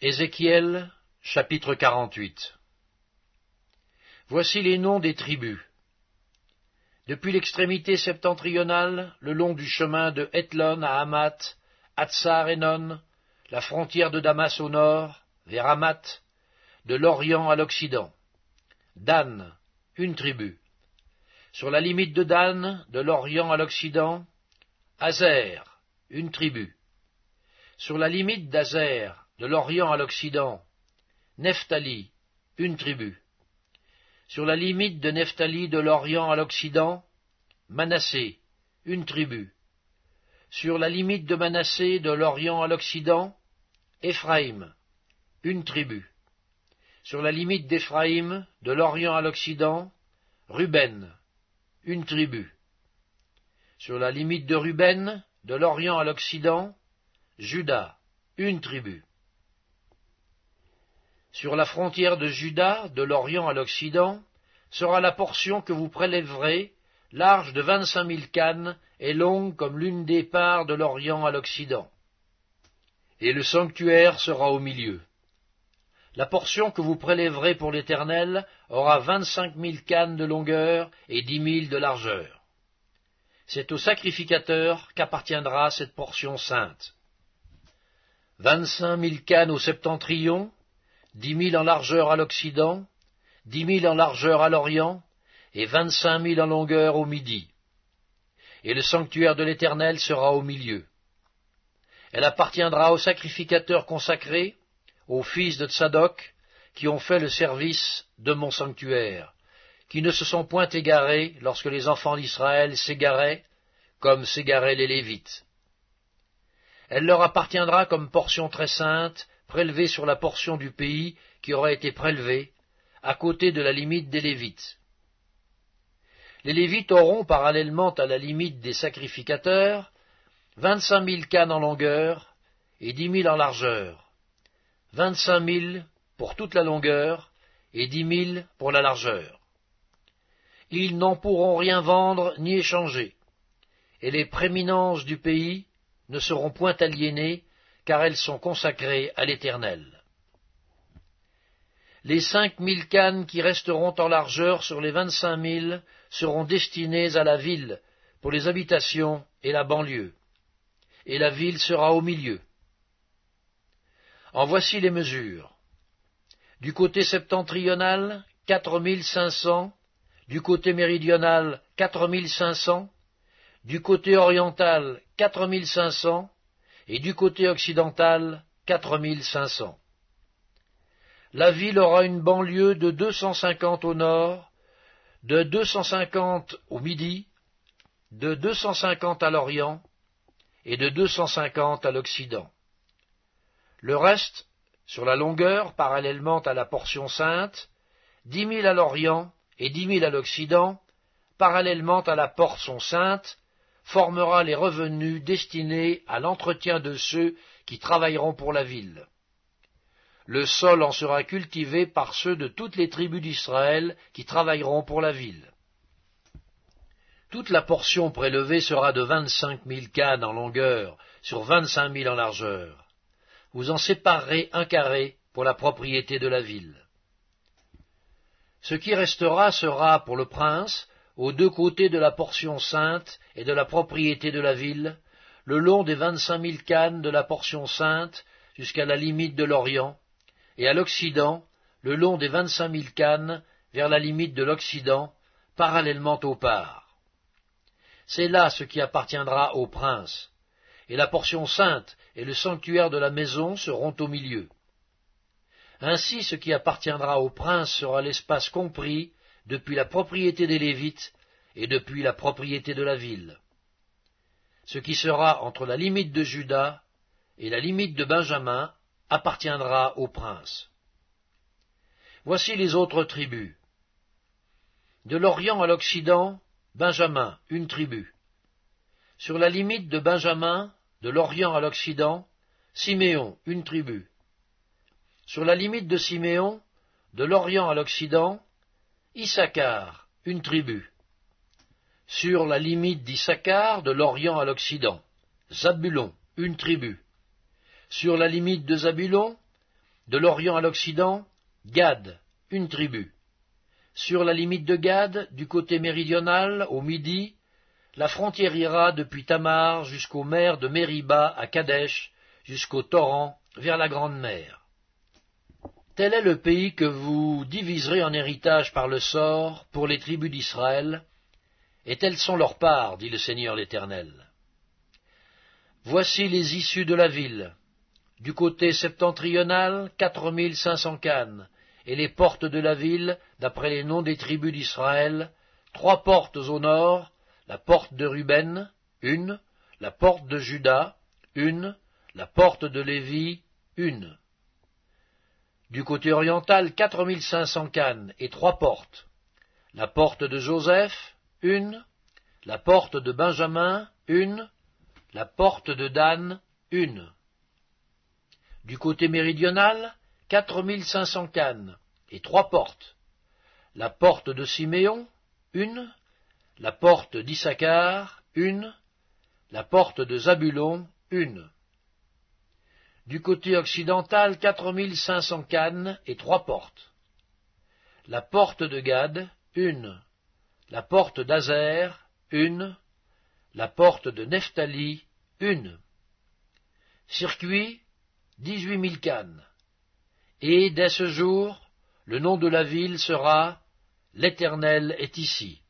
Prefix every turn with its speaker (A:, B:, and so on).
A: Ézéchiel chapitre 48 Voici les noms des tribus. Depuis l'extrémité septentrionale, le long du chemin de Hethlon à Hamath, Hatzar Enon, la frontière de Damas au nord, vers Hamath, de l'Orient à l'Occident. Dan, une tribu. Sur la limite de Dan, de l'Orient à l'Occident, Azer, une tribu. Sur la limite d'Azer, de l'Orient à l'Occident, Nephtali, une tribu. Sur la limite de Nephtali de l'Orient à l'Occident, Manassé, une tribu. Sur la limite de Manassé de l'Orient à l'Occident, Éphraïm, une tribu. Sur la limite d'Éphraïm de l'Orient à l'Occident, Ruben, une tribu. Sur la limite de Ruben de l'Orient à l'Occident, Judas, une tribu. Sur la frontière de Juda, de l'Orient à l'Occident, sera la portion que vous prélèverez, large de vingt-cinq mille cannes et longue comme l'une des parts de l'Orient à l'Occident. Et le sanctuaire sera au milieu. La portion que vous prélèverez pour l'Éternel aura vingt-cinq mille cannes de longueur et dix mille de largeur. C'est au sacrificateur qu'appartiendra cette portion sainte. Vingt-cinq mille cannes au septentrion, dix mille en largeur à l'Occident, dix mille en largeur à l'Orient, et vingt-cinq mille en longueur au Midi. Et le sanctuaire de l'Éternel sera au milieu. Elle appartiendra aux sacrificateurs consacrés, aux fils de Tsadok, qui ont fait le service de mon sanctuaire, qui ne se sont point égarés lorsque les enfants d'Israël s'égaraient, comme s'égaraient les Lévites. Elle leur appartiendra comme portion très sainte, prélevée sur la portion du pays qui aura été prélevée, à côté de la limite des Lévites. Les Lévites auront, parallèlement à la limite des sacrificateurs, vingt-cinq mille cannes en longueur et dix mille en largeur, vingt-cinq mille pour toute la longueur et dix mille pour la largeur. Ils n'en pourront rien vendre ni échanger, et les préminences du pays ne seront point aliénées car elles sont consacrées à l'Éternel. Les cinq mille cannes qui resteront en largeur sur les vingt-cinq mille seront destinées à la ville, pour les habitations et la banlieue, et la ville sera au milieu. En voici les mesures. Du côté septentrional, quatre mille cinq cents, du côté méridional, quatre mille cinq cents, du côté oriental, quatre mille cinq cents, et du côté occidental, quatre mille cinq cents. La ville aura une banlieue de deux cent cinquante au nord, de deux cent cinquante au midi, de deux cent cinquante à l'orient et de deux cent cinquante à l'occident. Le reste, sur la longueur, parallèlement à la portion sainte, dix mille à l'orient et dix mille à l'occident, parallèlement à la portion sainte, formera les revenus destinés à l'entretien de ceux qui travailleront pour la ville. Le sol en sera cultivé par ceux de toutes les tribus d'Israël qui travailleront pour la ville. Toute la portion prélevée sera de vingt-cinq mille cannes en longueur sur vingt-cinq mille en largeur. Vous en séparerez un carré pour la propriété de la ville. Ce qui restera sera pour le prince aux deux côtés de la portion sainte et de la propriété de la ville, le long des vingt-cinq mille cannes de la portion sainte jusqu'à la limite de l'Orient, et à l'Occident, le long des vingt-cinq mille cannes vers la limite de l'Occident, parallèlement aux parts. C'est là ce qui appartiendra au prince, et la portion sainte et le sanctuaire de la maison seront au milieu. Ainsi ce qui appartiendra au prince sera l'espace compris depuis la propriété des Lévites et depuis la propriété de la ville. Ce qui sera entre la limite de Juda et la limite de Benjamin appartiendra au prince. Voici les autres tribus. De l'Orient à l'Occident, Benjamin, une tribu. Sur la limite de Benjamin, de l'Orient à l'Occident, Siméon, une tribu. Sur la limite de Siméon, de l'Orient à l'Occident, Issachar, une tribu. Sur la limite d'Issachar, de l'Orient à l'Occident, Zabulon, une tribu. Sur la limite de Zabulon, De l'Orient à l'Occident, Gad, une tribu. Sur la limite de Gad, du côté méridional, au midi, la frontière ira depuis Tamar jusqu'aux mers de Mériba à Kadesh, jusqu'au torrent, vers la Grande Mer. Tel est le pays que vous diviserez en héritage par le sort pour les tribus d'Israël, et telles sont leurs parts, dit le Seigneur l'Éternel. Voici les issues de la ville. Du côté septentrional, quatre mille cinq cents cannes, et les portes de la ville, d'après les noms des tribus d'Israël, trois portes au nord, la porte de Ruben, une, la porte de Juda, une, la porte de Lévi, une. Du côté oriental, quatre mille cinq cents cannes et trois portes. La porte de Joseph, une. La porte de Benjamin, une. La porte de Dan, une. Du côté méridional, quatre mille cinq cents cannes et trois portes. La porte de Siméon, une. La porte d'Issachar, une. La porte de Zabulon, une du côté occidental quatre mille cinq cents cannes et trois portes. La porte de Gad, une. La porte d'Azer, une. La porte de Nephtali, une. Circuit, dix-huit mille cannes. Et dès ce jour, le nom de la ville sera L'Éternel est ici.